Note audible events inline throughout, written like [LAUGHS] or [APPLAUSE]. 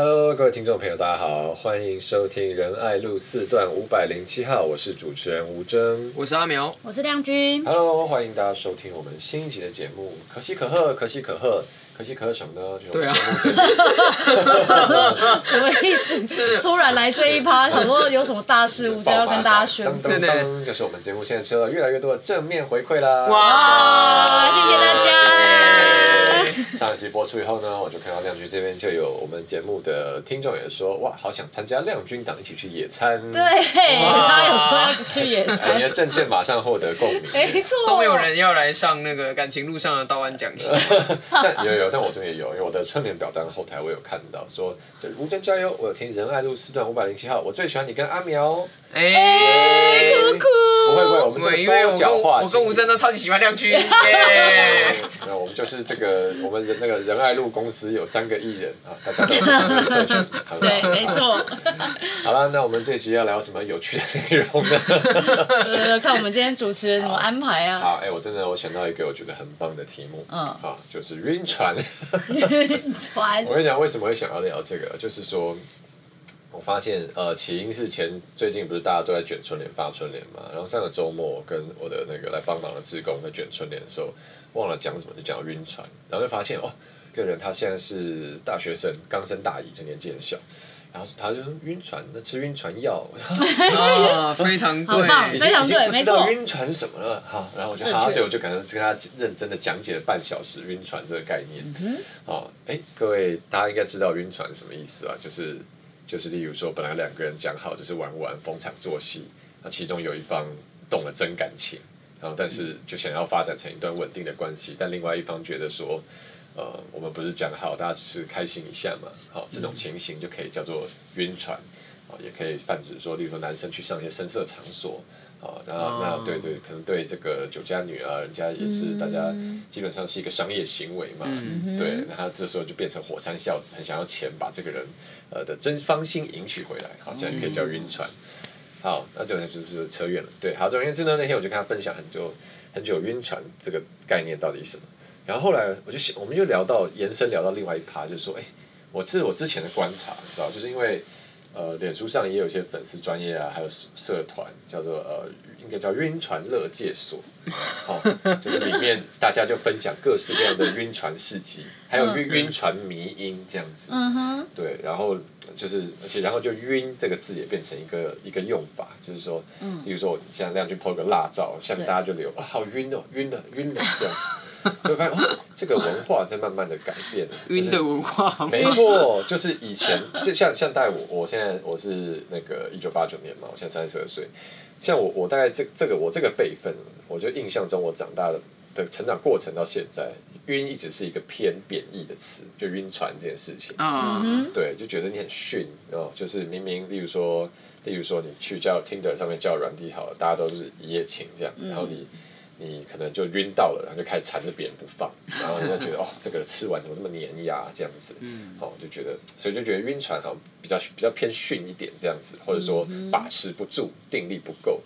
Hello，各位听众朋友，大家好，欢迎收听仁爱路四段五百零七号，我是主持人吴峥，我是阿苗，我是亮君。Hello，欢迎大家收听我们新一集的节目，可喜可贺，可喜可贺。可喜可贺什么呢？对啊，[LAUGHS] 什么意思？是突然来这一趴，很多有什么大事物就要跟大家宣布。对对，就是我们节目现在收到越来越多的正面回馈啦！哇，谢谢大家！上一期播出以后呢，我就看到亮君这边就有我们节目的听众也说，哇，好想参加亮君党一起去野餐。对，他有说要去野餐，你的证件马上获得共鸣。没错，都没有人要来上那个感情路上的道安讲习。[LAUGHS] 但有有。但我这边也有，因为我的春联表单后台我有看到说，这吴尊加油！我有听仁爱路四段五百零七号，我最喜欢你跟阿苗。哎！不会不会，我们这个多角化，我跟吴真都超级喜欢亮君。[LAUGHS] 那我们就是这个，我们的那个仁爱路公司有三个艺人啊，大家都。[LAUGHS] 对，没错。[LAUGHS] 好了，那我们这一集要聊什么有趣的内容呢？呃，看我们今天主持人怎么安排啊。好，哎、欸，我真的我想到一个我觉得很棒的题目，嗯，啊，就是晕船。晕船。我跟你讲，为什么会想要聊这个？就是说。我发现，呃，起因是前最近不是大家都在卷春联、发春联嘛，然后上个周末我跟我的那个来帮忙的志工在卷春联的时候，忘了讲什么，就讲晕船，然后就发现哦，这个人他现在是大学生，刚升大一，就年纪很小，然后他就说晕船，那吃晕船药，[LAUGHS] 啊，非常对，非常对，没错，知道晕船什么了，好，然后我就好，所以我就可能跟他认真的讲解了半小时晕船这个概念，嗯，好，哎，各位大家应该知道晕船什么意思吧？就是。就是例如说，本来两个人讲好只是玩玩逢场作戏，那其中有一方动了真感情，然后但是就想要发展成一段稳定的关系，但另外一方觉得说，呃，我们不是讲好大家只是开心一下嘛，好，这种情形就可以叫做晕船，啊，也可以泛指说，例如说男生去上一些深色场所。好，然后那对对，可能对这个酒家女啊，人家也是大家基本上是一个商业行为嘛，嗯、对，那他这时候就变成火山孝子，很想要钱把这个人呃的真芳心迎娶回来，好，这样可以叫晕船。好，那就就是扯远了，对，好，总而言之呢，那天我就跟他分享很久很久晕船这个概念到底是什么，然后后来我就想，我们就聊到延伸聊到另外一趴，就是说，哎，我这是我之前的观察，你知道，就是因为。呃，脸书上也有一些粉丝专业啊，还有社团叫做呃，应该叫晕船乐界所，哦，就是里面大家就分享各式各样的晕船事迹，还有晕晕船迷音这样子，嗯哼，对，然后就是而且然后就晕这个字也变成一个一个用法，就是说，嗯，比如说像这样去 po 个辣照，下面大家就留，哇，好晕哦，晕了晕了这样子。[LAUGHS] 就发现哦，这个文化在慢慢的改变。晕的文化。没错，就是以前就像像大概我，我现在我是那个一九八九年嘛，我现在三十二岁。像我我大概这这个我这个辈分，我就印象中我长大的的成长过程到现在，晕一直是一个偏贬义的词，就晕船这件事情。嗯。对，就觉得你很逊哦，就是明明例如说，例如说你去叫 Tinder 上面叫软体好了，大家都是一夜情这样，然后你。你可能就晕到了，然后就开始缠着别人不放，然后人家觉得哦，这个吃完怎么那么粘牙这样子，嗯，哦，就觉得，所以就觉得晕船好像比较比较偏逊一点这样子，或者说把持不住，定力不够，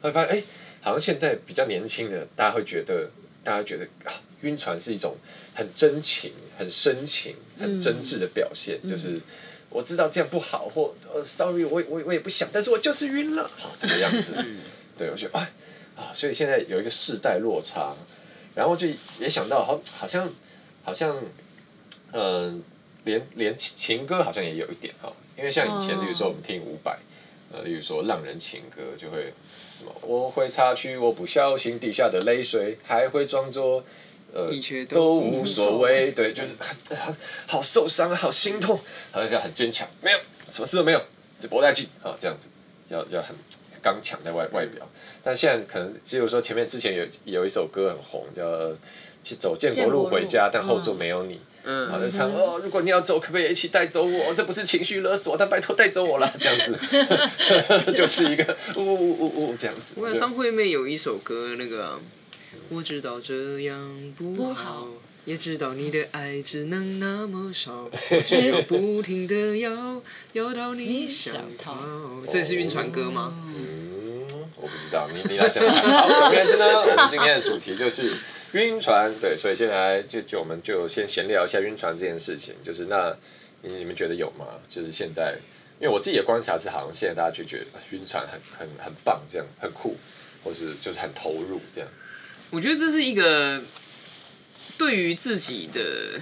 会发现哎，好像现在比较年轻的，大家会觉得，大家觉得啊，晕船是一种很真情、很深情、很真挚的表现，嗯、就是我知道这样不好，或呃，sorry，我我我也不想，但是我就是晕了，好这个样子，对，我觉得哎。啊，所以现在有一个世代落差，然后就也想到，好，好像，好像，嗯、呃，连连情歌好像也有一点哈，因为像以前，比如说我们听伍佰，呃，例如说浪人情歌，就会什么，我会擦去我不小心滴下的泪水，还会装作呃都，都无所谓，对，就是很好受伤，好心痛，好像很坚强，没有什么事都没有，只不过带劲啊，这样子，要要很刚强在外外表。但现在可能，比如说前面之前有有一首歌很红，叫《去走建国路回家》，但后座没有你。嗯。好，就唱哦，如果你要走，可不可以一起带走我？这不是情绪勒索，但拜托带走我了，这样子。[LAUGHS] 就是一个呜呜呜呜这样子。我张惠妹有一首歌，那个、啊、我知道这样不好，也知道你的爱只能那么少，[LAUGHS] 只有不停的要要到你想逃。这是晕船歌吗？嗯我不知道，你你来讲。好，总而言之呢，我们今天的主题就是晕船，对，所以先来就就我们就先闲聊一下晕船这件事情。就是那你你们觉得有吗？就是现在，因为我自己的观察是，好像现在大家就觉得晕船很很很棒，这样很酷，或是就是很投入这样。我觉得这是一个对于自己的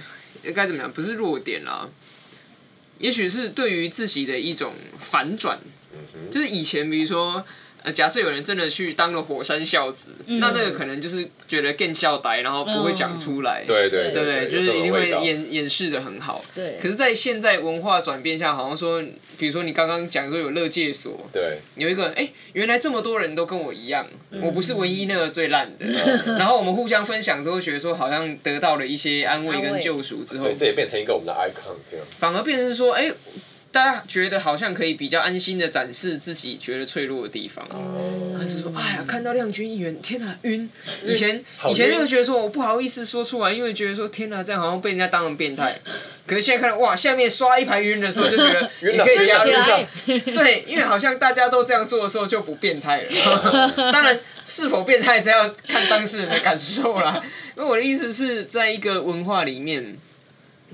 该怎么样，不是弱点啦，也许是对于自己的一种反转。就是以前比如说。假设有人真的去当了火山孝子，嗯、那那个可能就是觉得更孝呆，然后不会讲出来。对对对对，就是一定会掩掩饰的很好。对。可是，在现在文化转变下，好像说，比如说你刚刚讲说有乐界所，对，有一个哎、欸，原来这么多人都跟我一样，嗯、我不是唯一那个最烂的。嗯、然后我们互相分享之后，觉得说好像得到了一些安慰跟救赎之后，所以这也变成一个我们的 icon，这样。反而变成是说，哎、欸。大家觉得好像可以比较安心的展示自己觉得脆弱的地方，还是说，哎呀，看到亮君议员，天哪，晕！以前以前就觉得说我不好意思说出来，因为觉得说天哪，这样好像被人家当成变态。可是现在看到哇，下面刷一排晕的时候，就觉得 [LAUGHS] 你可以加入。对，因为好像大家都这样做的时候就不变态了。当然，是否变态，只要看当事人的感受啦。因为我的意思是在一个文化里面。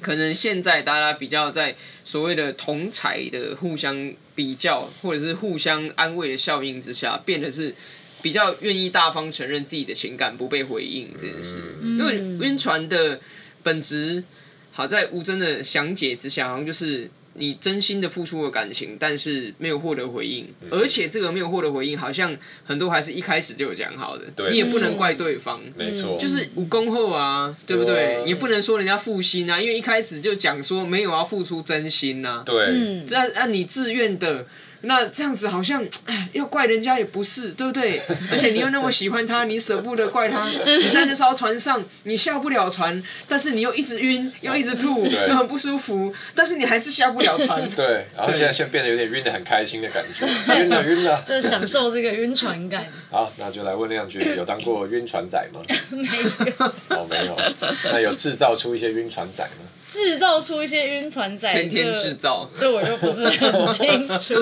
可能现在大家比较在所谓的同才的互相比较，或者是互相安慰的效应之下，变得是比较愿意大方承认自己的情感不被回应这件事。因为晕船的本质，好在吴真的详解之下，好像就是。你真心的付出了感情，但是没有获得回应，嗯、而且这个没有获得回应，好像很多还是一开始就有讲好的，你也不能怪对方，没错，就是无功后啊，对不对？对。也不能说人家负心啊，因为一开始就讲说没有要付出真心呐、啊，对，这按你自愿的。那这样子好像，哎，要怪人家也不是，对不对？[LAUGHS] 而且你又那么喜欢他，你舍不得怪他。你在那艘船上，你下不了船，但是你又一直晕，又一直吐，对又很不舒服，但是你还是下不了船。[LAUGHS] 对，然后现在现在变得有点晕的很开心的感觉，晕了晕了，[LAUGHS] 就是享受这个晕船感。好，那就来问亮君，有当过晕船仔吗？没有。哦，没有。那有制造出一些晕船仔吗？制造出一些晕船仔，天天制造，这我就不是很清楚。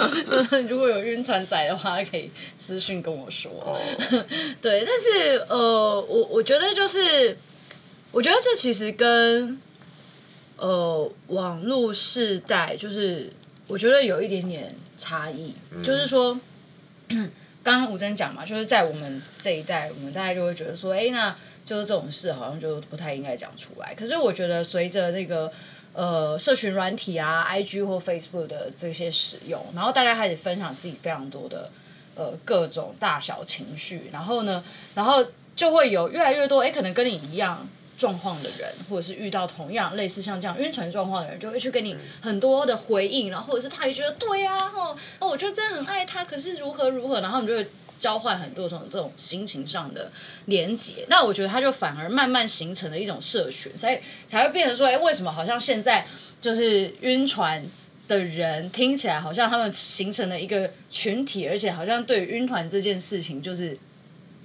[LAUGHS] 如果有晕船仔的话，可以私信跟我说。Oh. [LAUGHS] 对，但是呃，我我觉得就是，我觉得这其实跟呃网络世代，就是我觉得有一点点差异。Mm. 就是说，[CLEARS THROAT] 刚刚吴真讲嘛，就是在我们这一代，我们大家就会觉得说，哎，那。就是这种事，好像就不太应该讲出来。可是我觉得，随着那个呃，社群软体啊，IG 或 Facebook 的这些使用，然后大家开始分享自己非常多的呃各种大小情绪，然后呢，然后就会有越来越多，哎，可能跟你一样状况的人，或者是遇到同样类似像这样晕船状况的人，就会去给你很多的回应，然后或者是他也觉得对呀、啊，哦，哦，我就真的很爱他，可是如何如何，然后你就会。交换很多种这种心情上的连接，那我觉得它就反而慢慢形成了一种社群，所以才会变成说，哎，为什么好像现在就是晕船的人听起来好像他们形成了一个群体，而且好像对晕船这件事情就是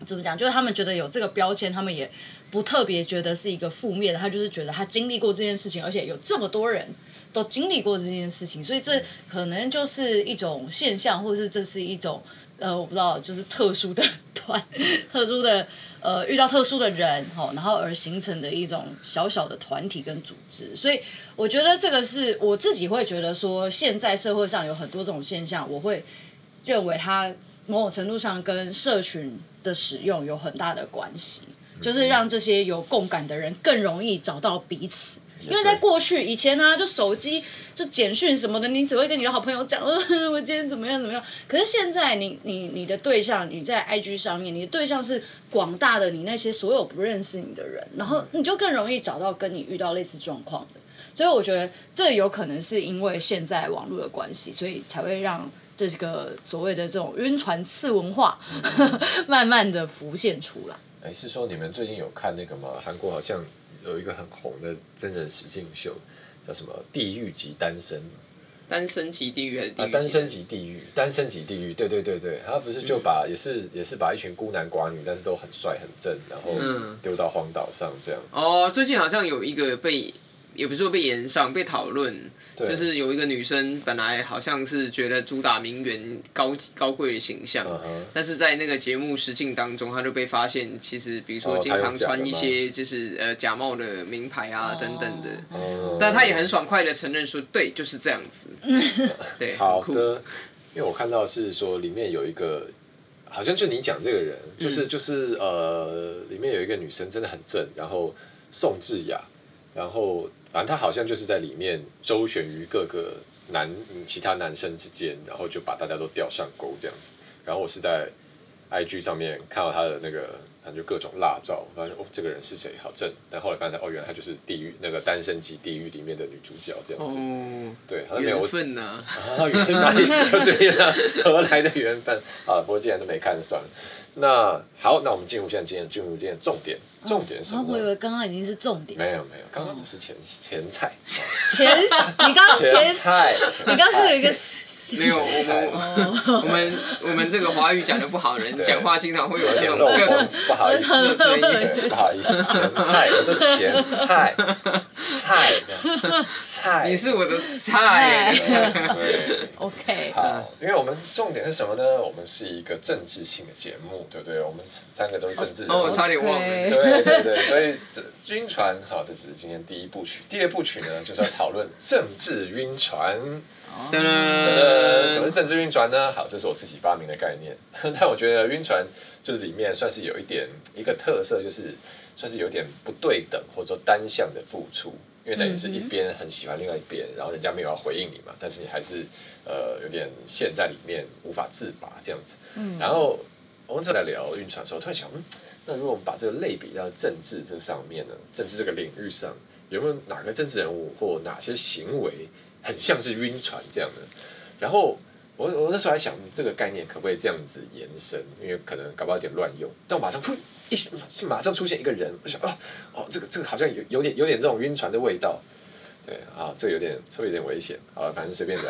怎么讲，就是他们觉得有这个标签，他们也不特别觉得是一个负面的，他就是觉得他经历过这件事情，而且有这么多人都经历过这件事情，所以这可能就是一种现象，或者是这是一种。呃，我不知道，就是特殊的团，特殊的呃，遇到特殊的人，吼，然后而形成的一种小小的团体跟组织，所以我觉得这个是我自己会觉得说，现在社会上有很多这种现象，我会认为它某种程度上跟社群的使用有很大的关系，就是让这些有共感的人更容易找到彼此。因为在过去以前呢、啊，就手机就简讯什么的，你只会跟你的好朋友讲，呃，[LAUGHS] 我今天怎么样怎么样。可是现在你，你你你的对象，你在 IG 上面，你的对象是广大的你那些所有不认识你的人，然后你就更容易找到跟你遇到类似状况的。所以我觉得这有可能是因为现在网络的关系，所以才会让这个所谓的这种晕船次文化 [LAUGHS] 慢慢的浮现出来。哎，是说你们最近有看那个吗？韩国好像。有一个很红的真人实境秀，叫什么《地狱级单身》？单身级地狱还是地狱？啊，单身级地狱，单身级地狱，对对对对，他不是就把、嗯、也是也是把一群孤男寡女，但是都很帅很正，然后丢到荒岛上这样。哦，最近好像有一个被。也不是说被延上，被讨论。就是有一个女生本来好像是觉得主打名媛高高贵的形象，但是在那个节目实境当中，她就被发现其实比如说经常穿一些就是呃假冒的名牌啊等等的。嗯但她也很爽快的承认说，对，就是这样子。[LAUGHS] 对。好的，因为我看到是说里面有一个，好像就你讲这个人，就是就是呃，里面有一个女生真的很正，然后宋智雅，然后反正他好像就是在里面周旋于各个男其他男生之间，然后就把大家都钓上钩这样子。然后我是在 IG 上面看到他的那个。反正就各种辣照，发现哦，这个人是谁？好正。但后来发现哦，原来他就是地狱那个单身即地狱里面的女主角这样子。哦，对，好像没有缘分呐、啊。啊，缘分哪里有这边啊？[LAUGHS] 何来的缘分？啊，不过既然都没看，算了。那好，那我们进入现在今天进入今天重点，重点是什么？我以为刚刚已经是重点。没有没有，刚刚只是前前菜。前，[LAUGHS] 你刚刚前菜，你刚刚是有一个。没有，我们我们我们这个华语讲的不好的人，讲话经常会有这种各种不好意思，不好意思，前菜，我说前菜，菜菜，你是我的菜。对，OK。好，因为我们重点是什么呢？我们是一个政治性的节目，对不对？我们三个都是政治人物。哦，我差点忘了。对对对，所以这晕船，好，这只是今天第一部曲。第二部曲呢，就是要讨论政治晕船。噔噔，什么是政治晕船呢？好，这是我自己发明的概念。[LAUGHS] 但我觉得晕船就是里面算是有一点一个特色，就是算是有点不对等或者说单向的付出，因为等于是一边很喜欢另外一边，然后人家没有要回应你嘛，但是你还是呃有点陷在里面无法自拔这样子。然后我们正在聊晕船的时候，突然想，嗯，那如果我们把这个类比到政治这上面呢？政治这个领域上有没有哪个政治人物或哪些行为？很像是晕船这样的，然后我我那时候还想这个概念可不可以这样子延伸，因为可能搞不好有点乱用。但我马上噗一是马上出现一个人，我想哦哦，这个这个好像有有点有点这种晕船的味道，对啊，这个有点稍微有点危险。好了，反正随便讲。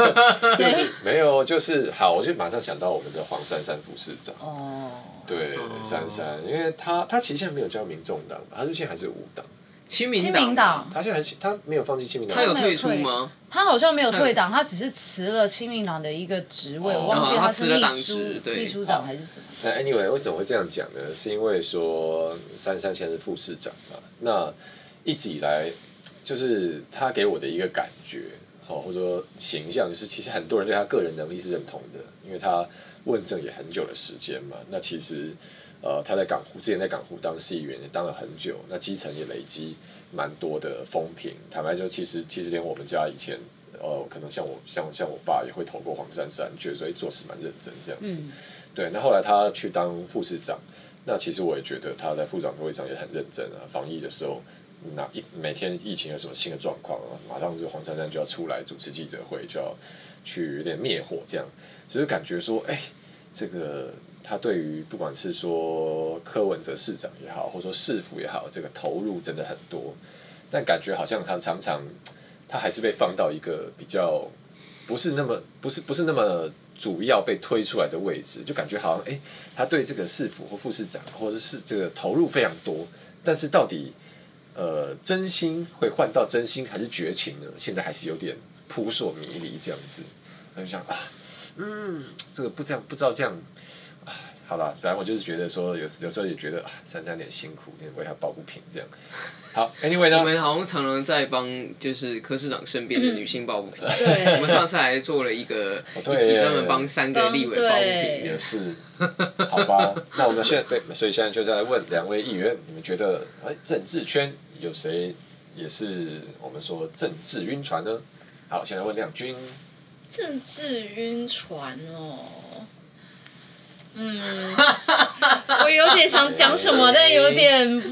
[LAUGHS] 谁？没有，就是好，我就马上想到我们的黄珊珊副市长。哦。对，珊珊，因为他他其实现在没有加入民众党，他现在还是无党。亲民党，他现在他没有放弃清明党，他有退出吗？他好像没有退党，他只是辞了清明党的一个职位，我忘记他是秘书、秘书长还是什么。那 anyway，为什么会这样讲呢？是因为说珊珊现在是副市长嘛，那一直以来就是他给我的一个感觉，好或者说形象，就是其实很多人对他个人能力是认同的，因为他问政也很久的时间嘛。那其实。呃，他在港湖之前在港湖当市议员也当了很久，那基层也累积蛮多的风评。坦白说，其实其实连我们家以前，呃，可能像我像像我爸也会投过黄珊珊，觉得所以做事蛮认真这样子。嗯、对，那后来他去当副市长，那其实我也觉得他在副长会上也很认真啊。防疫的时候，那一每天疫情有什么新的状况啊，马上就黄珊珊就要出来主持记者会，就要去有点灭火这样，所以感觉说，哎、欸，这个。他对于不管是说柯文哲市长也好，或者说市府也好，这个投入真的很多，但感觉好像他常常他还是被放到一个比较不是那么不是不是那么主要被推出来的位置，就感觉好像哎、他对这个市府或副市长或者是这个投入非常多，但是到底呃真心会换到真心还是绝情呢？现在还是有点扑朔迷离这样子，他就想啊，嗯，这个不这样不知道这样。好了，反正我就是觉得说，有有时候也觉得啊，珊珊有点辛苦，有点为他抱不平这样。好，Anyway 呢？我们好像常常在帮就是柯市长身边的女性抱不平。对。我们上次还做了一个一集专门帮三个立委抱不平。也是。好吧，那我们现在对，所以现在就在来问两位议员，你们觉得哎，政治圈有谁也是我们说政治晕船呢？好，现在问亮君。政治晕船哦。嗯，我有点想讲什么，但有点，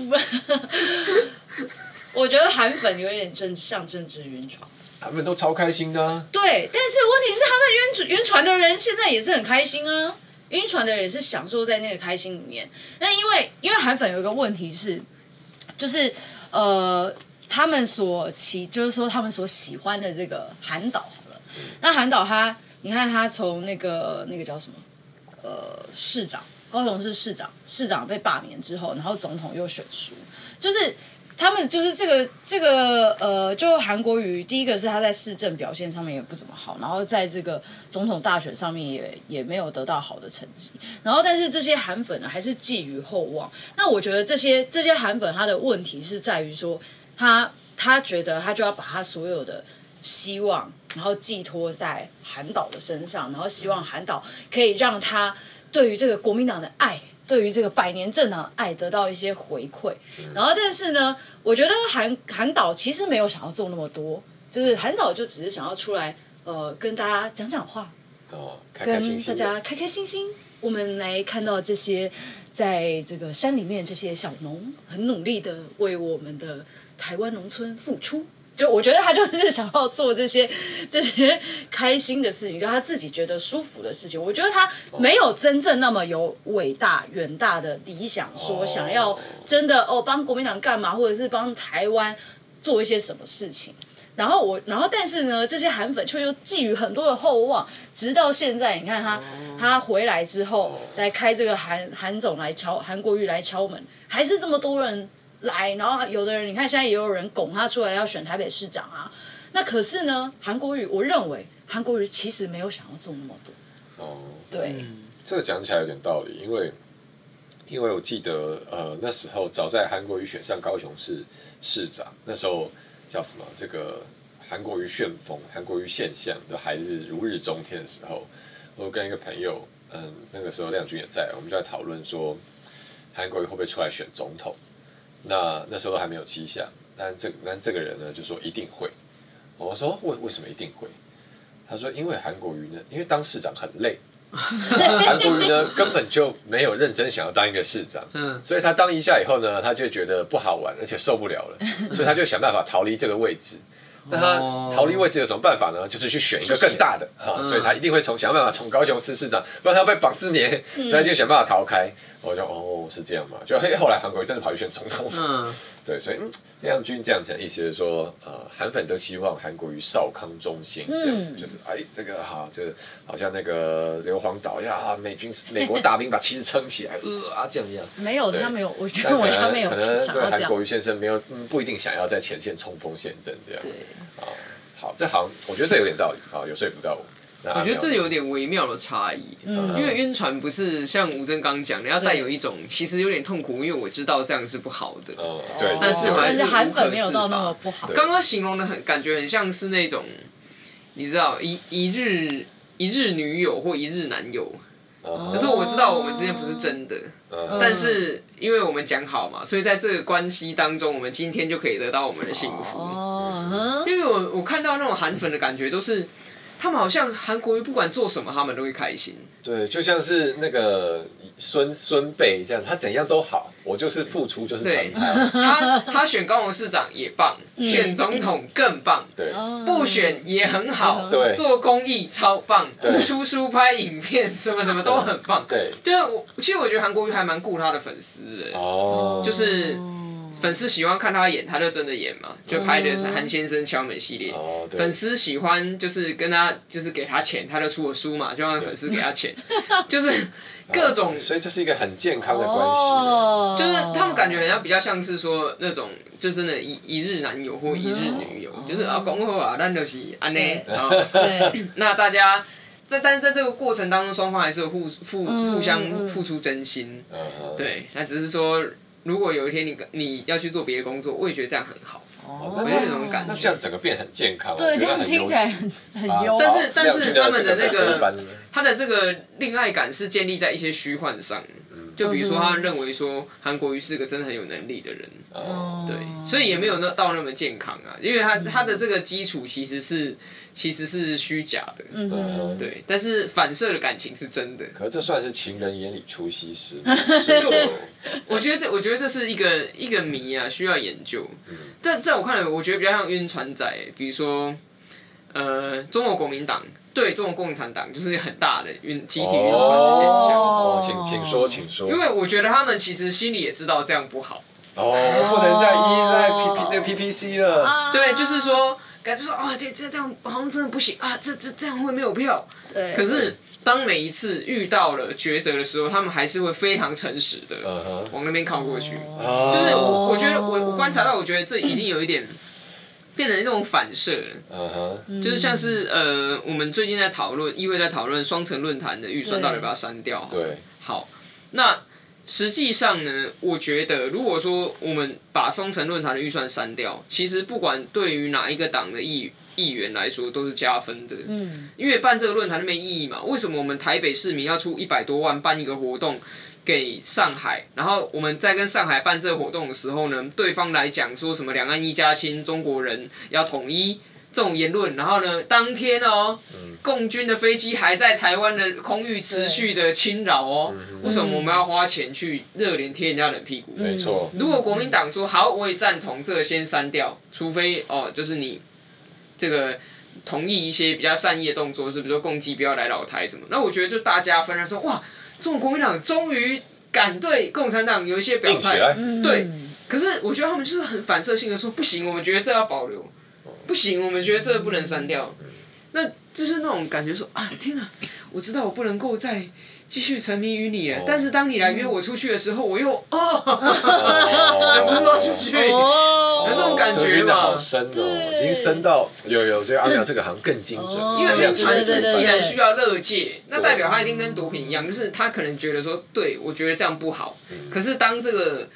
[LAUGHS] 我觉得韩粉有点正像政治晕船。他们都超开心的啊。对，但是问题是他们晕晕船的人现在也是很开心啊，晕船的人也是享受在那个开心里面。那因为因为韩粉有一个问题是，就是呃，他们所喜就是说他们所喜欢的这个韩导那韩导他，你看他从那个那个叫什么？呃，市长，高雄市市长，市长被罢免之后，然后总统又选输，就是他们就是这个这个呃，就韩国瑜，第一个是他在市政表现上面也不怎么好，然后在这个总统大选上面也也没有得到好的成绩，然后但是这些韩粉呢还是寄予厚望。那我觉得这些这些韩粉他的问题是在于说，他他觉得他就要把他所有的希望，然后寄托在韩导的身上，然后希望韩导可以让他对于这个国民党的爱。对于这个百年政党的爱得到一些回馈，然后但是呢，我觉得韩韩导其实没有想要做那么多，就是韩导就只是想要出来呃跟大家讲讲话，哦，开开心心跟大家开开心心，我们来看到这些在这个山里面这些小农很努力的为我们的台湾农村付出。就我觉得他就是想要做这些这些开心的事情，就他自己觉得舒服的事情。我觉得他没有真正那么有伟大远大的理想，说想要真的哦帮国民党干嘛，或者是帮台湾做一些什么事情。然后我，然后但是呢，这些韩粉却又寄予很多的厚望，直到现在，你看他他回来之后来开这个韩韩总来敲韩国瑜来敲门，还是这么多人。来，然后有的人，你看现在也有人拱他出来要选台北市长啊。那可是呢，韩国瑜，我认为韩国瑜其实没有想要做那么多。哦，对，嗯、这个讲起来有点道理，因为因为我记得呃那时候早在韩国瑜选上高雄市市长，那时候叫什么？这个韩国瑜旋风、韩国瑜现象都还是如日中天的时候，我跟一个朋友，嗯，那个时候亮君也在，我们就在讨论说，韩国瑜会不会出来选总统？那那时候还没有迹象，但这但这个人呢就说一定会。我说为为什么一定会？他说因为韩国瑜呢，因为当市长很累，[LAUGHS] 韩国瑜呢根本就没有认真想要当一个市长，所以他当一下以后呢，他就觉得不好玩，而且受不了了，[LAUGHS] 所以他就想办法逃离这个位置。那他逃离位置有什么办法呢？就是去选一个更大的哈，所以他一定会从想办法从高雄市市长，不然他被绑四年，所以他就想办法逃开。我就哦，是这样嘛？就后来韩国瑜真的跑去选总统。嗯，[LAUGHS] 对，所以嗯，亮君这样讲，意思是说，呃，韩粉都希望韩国瑜少康中心这样子，就是哎，这个哈，就是好像那个硫磺岛呀，美军美国大兵把旗子撑起来，[LAUGHS] 呃啊这样一样。没有，他没有，我觉得他没有可能这个韩国瑜先生没有，嗯不一定想要在前线冲锋陷阵这样。对，啊，好，这好像，我觉得这有点道理，啊，有说服到我。我觉得这有点微妙的差异，嗯、因为晕船不是像吴峥刚讲的，要带有一种其实有点痛苦，因为我知道这样是不好的。哦、对，但是还是韩粉没有到那么不好。刚刚形容的很感觉很像是那种，你知道一一日一日女友或一日男友，哦、可是我知道我们之间不是真的，哦、但是因为我们讲好嘛，所以在这个关系当中，我们今天就可以得到我们的幸福。哦、因为我我看到那种韩粉的感觉都是。他们好像韩国瑜不管做什么，他们都会开心。对，就像是那个孙孙辈这样，他怎样都好，我就是付出就是对。他 [LAUGHS] 他选高雄市长也棒，选总统更棒，对，不选也很好，对，做公益超棒，出书拍影片什么什么都很棒，对。对啊，我其实我觉得韩国瑜还蛮顾他的粉丝的，哦，就是。粉丝喜欢看他演，他就真的演嘛，就拍的是韩先生敲门系列。哦、粉丝喜欢就是跟他就是给他钱，他就出了书嘛，就让粉丝给他钱，[LAUGHS] 就是各种、啊。所以这是一个很健康的关系。哦、就是他们感觉好像比较像是说那种，就真的一一日男友或一日女友，哦、就是啊，讲好啊，咱就是安尼。[LAUGHS] 那大家在但是在这个过程当中，双方还是有互互互相付出真心。嗯、对，那只是说。如果有一天你你要去做别的工作，我也觉得这样很好，我有那种感觉。那这样整个变很健康，对，这样听起来很很优。但是但是他们的那个他的这个恋爱感是建立在一些虚幻上，就比如说他认为说韩国瑜是个真的很有能力的人，对，所以也没有那到那么健康啊，因为他他的这个基础其实是。其实是虚假的，嗯，对，但是反射的感情是真的。可是这算是情人眼里出西施。[LAUGHS] 我觉得这，我觉得这是一个一个谜啊，需要研究。在在我看来，我觉得比较像晕船仔，比如说，呃，中国国民党对中国共产党就是很大的晕集体晕船的现象。哦，请请说，请说。因为我觉得他们其实心里也知道这样不好。哦，不能再依赖 P P 那个 P P C 了。对，就是说。感觉说啊，这这这样好像真的不行啊，这这这样会没有票。对。可是当每一次遇到了抉择的时候，他们还是会非常诚实的往那边靠过去。就是我我觉得我我观察到，我觉得这已经有一点变成那种反射了。就是像是呃，我们最近在讨论，议会在讨论双城论坛的预算到底要不要删掉？对，好，那。实际上呢，我觉得如果说我们把双城论坛的预算删掉，其实不管对于哪一个党的议议员来说都是加分的。嗯。因为办这个论坛没意义嘛？为什么我们台北市民要出一百多万办一个活动给上海？然后我们在跟上海办这个活动的时候呢，对方来讲说什么两岸一家亲，中国人要统一。这种言论，然后呢，当天哦，共军的飞机还在台湾的空域持续的侵扰哦。为什么我们要花钱去热脸贴人家冷屁股？没错。如果国民党说好，我也赞同这个先删掉，除非哦，就是你这个同意一些比较善意的动作，是比如说共机不要来老台什么。那我觉得就大家分来说，哇，中国国民党终于敢对共产党有一些表态，对。可是我觉得他们就是很反射性的说，不行，我们觉得这要保留。不行，我们觉得这不能删掉。那就是那种感觉说，说啊，天哪！我知道我不能够再继续沉迷于你了。但是当你来约我出去的时候，我又哦，忍不住出去。哦，有这种感觉嘛？好深哦，已经深到有有所以阿苗这个好像更精准。因为晕船是既然需要乐界，那代表他一定跟毒品一样，就是他可能觉得说，对我觉得这样不好。可是当这个。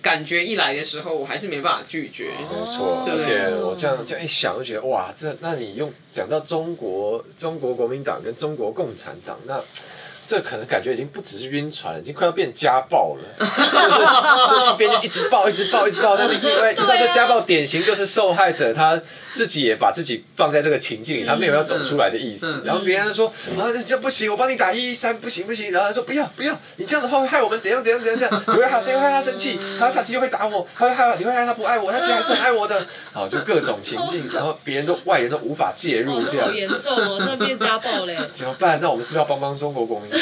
感觉一来的时候，我还是没办法拒绝。没错，而且我这样这样一想，就觉得哇，这那你用讲到中国中国国民党跟中国共产党那。这可能感觉已经不只是晕船了，已经快要变家暴了。[LAUGHS] 就一边就一直抱，一直抱，一直抱。但是因为你知道，这家暴典型就是受害者他自己也把自己放在这个情境里，他没有要走出来的意思。然后别人说啊，这这不行，我帮你打一一三，不行不行。然后他说不要不要，你这样的话会害我们怎样怎样怎样怎样，你会害你会害他生气，他下次又会打我，他会害你会害他不爱我，他其实还是很爱我的。[LAUGHS] 好，就各种情境，然后别人都外人都无法介入，这样。好严重哦，这变家暴嘞。怎么办？那我们是不是要帮帮中国国民党？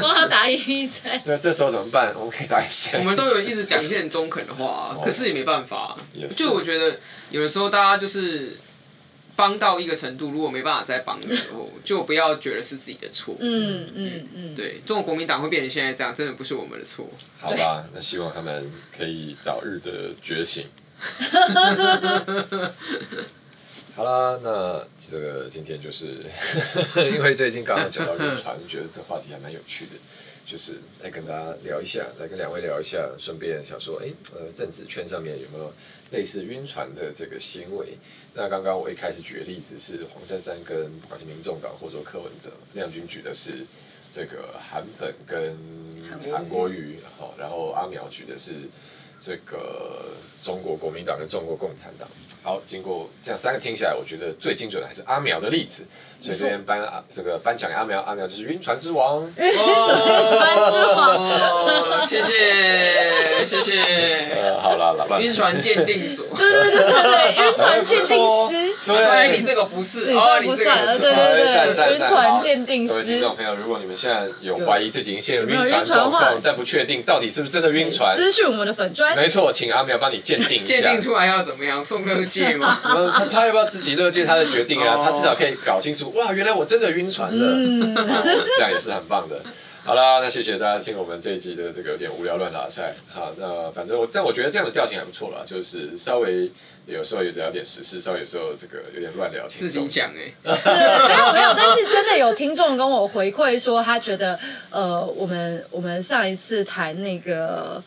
帮他打一一三。对，这时候怎么办？我们可以打一三。我们都有一直讲一些很中肯的话，啊，可是也没办法。就我觉得，有的时候大家就是帮到一个程度，如果没办法再帮的时候，就不要觉得是自己的错。嗯嗯嗯。对，中国国民党会变成现在这样，真的不是我们的错。好吧，那希望他们可以早日的觉醒。[LAUGHS] 好啦，那这个今天就是 [LAUGHS] 因为最近刚刚讲到晕船，觉得这话题还蛮有趣的，就是来跟大家聊一下，来跟两位聊一下，顺便想说，哎，呃，政治圈上面有没有类似晕船的这个行为？那刚刚我一开始举的例子是黄珊珊跟不管是民众党或者说柯文哲，亮君举的是这个韩粉跟韩国瑜，好，然后阿苗举的是这个中国国民党跟中国共产党。好，经过这样三个听起来，我觉得最精准的还是阿苗的例子。所以这边颁啊，这个颁奖给阿苗，阿苗就是晕船之王。[LAUGHS] 晕船之王，谢谢谢谢。呃，好了，老板。晕船鉴定所。对对对对对，晕船鉴定师。对，你这个不是，哦，你这个是。对对对，晕船鉴定师。各位听众朋友，如果你们现在有怀疑自己已经陷入晕船状况，但不确定到底是不是真的晕船，私讯我们的粉专。[LAUGHS] 没错，请阿苗帮你鉴定一下。鉴定出来要怎么样？送乐界吗。[LAUGHS] 他他要不要自己乐见他的决定啊？他至少可以搞清楚，哇，原来我真的晕船了，嗯、[LAUGHS] 这样也是很棒的。好啦，那谢谢大家听我们这一集的这个有点无聊乱打赛。好，那反正我，但我觉得这样的调性还不错啦，就是稍微有时候有聊点时事，稍微有时候这个有点乱聊。自己讲哎、欸，没有没有，但是真的有听众跟我回馈说，他觉得呃，我们我们上一次谈那个。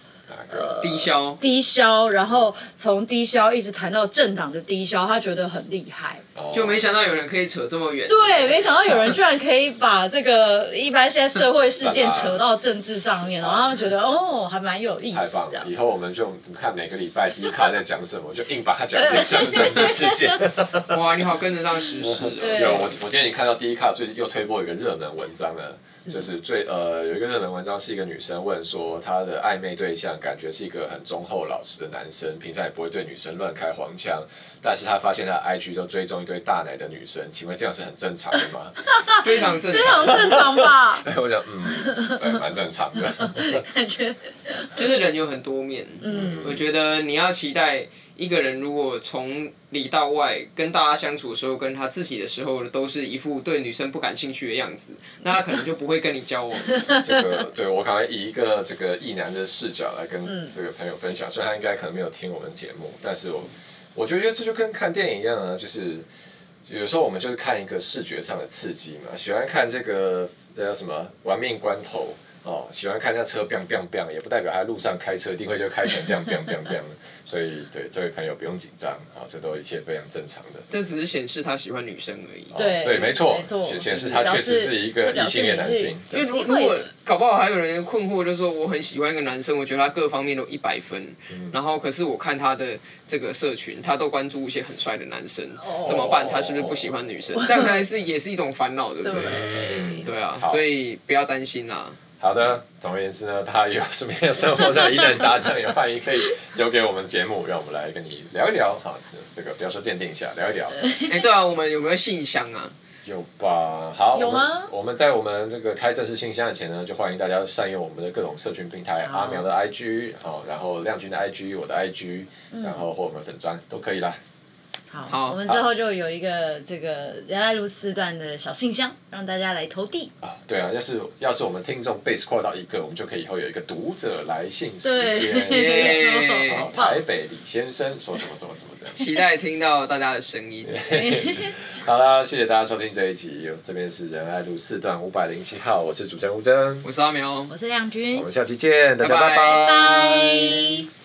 呃，低消，低消，然后从低消一直谈到政党的低消，他觉得很厉害，就没想到有人可以扯这么远。对，没想到有人居然可以把这个一般现在社会事件扯到政治上面，[LAUGHS] 然后他们觉得哦，还蛮有意思。太棒了！以后我们就看每个礼拜第一卡在讲什么，就硬把它讲成政治事件。[LAUGHS] 哇，你好，跟得上时事。有我，我今天你看到第一卡最近又推播一个热门文章了。就是最呃有一个热门文章，是一个女生问说，她的暧昧对象感觉是一个很忠厚老实的男生，平常也不会对女生乱开黄腔，但是她发现她的 IG 都追踪一堆大奶的女生，请问这样是很正常的吗？非常正常，非常正常吧？[LAUGHS] 我想嗯，对，蛮正常的。[LAUGHS] 感觉就是人有很多面，嗯，我觉得你要期待一个人如果从里到外跟大家相处的时候，跟他自己的时候都是一副对女生不感兴趣的样子，[LAUGHS] 那他可能就不会跟你交往。这个对我可能以一个这个异男的视角来跟这个朋友分享，虽然他应该可能没有听我们节目，但是我我觉得这就跟看电影一样啊，就是有时候我们就是看一个视觉上的刺激嘛，喜欢看这个叫什么玩命关头哦，喜欢看那车 biang biang biang，也不代表他路上开车一定会就开成这样 biang biang biang。[LAUGHS] 所以，对这位朋友不用紧张啊，这都一切非常正常的。这只是显示他喜欢女生而已。对对，没错，显示他确实是一个异性恋男性。因为如如果搞不好还有人困惑，就是说我很喜欢一个男生，我觉得他各方面都一百分，然后可是我看他的这个社群，他都关注一些很帅的男生，怎么办？他是不是不喜欢女生？[LAUGHS] 这样还是也是一种烦恼，对不对？对啊，所以不要担心啦。好的，总而言之呢，他有什么样的生活上疑难杂症，也欢迎可以留给我们节目，[LAUGHS] 让我们来跟你聊一聊。好，这个不要说鉴定一下，聊一聊。[LAUGHS] 哎，对啊，我们有没有信箱啊？有吧。好，有吗？我们在我们这个开正式信箱以前呢，就欢迎大家善用我们的各种社群平台，阿苗的 IG，好，然后亮君的 IG，我的 IG，然后或我们粉砖都可以啦。好，我们之后就有一个这个仁爱路四段的小信箱，让大家来投递。啊，对啊，要是要是我们听众 base 扩到一个，我们就可以以后有一个读者来信时间。对，台北李先生说什么什么什么这样。期待听到大家的声音。[LAUGHS] 好啦，谢谢大家收听这一集，这边是仁爱路四段五百零七号，我是主持人吴峥，我是阿苗，我是亮君，我们下期见，大家拜拜。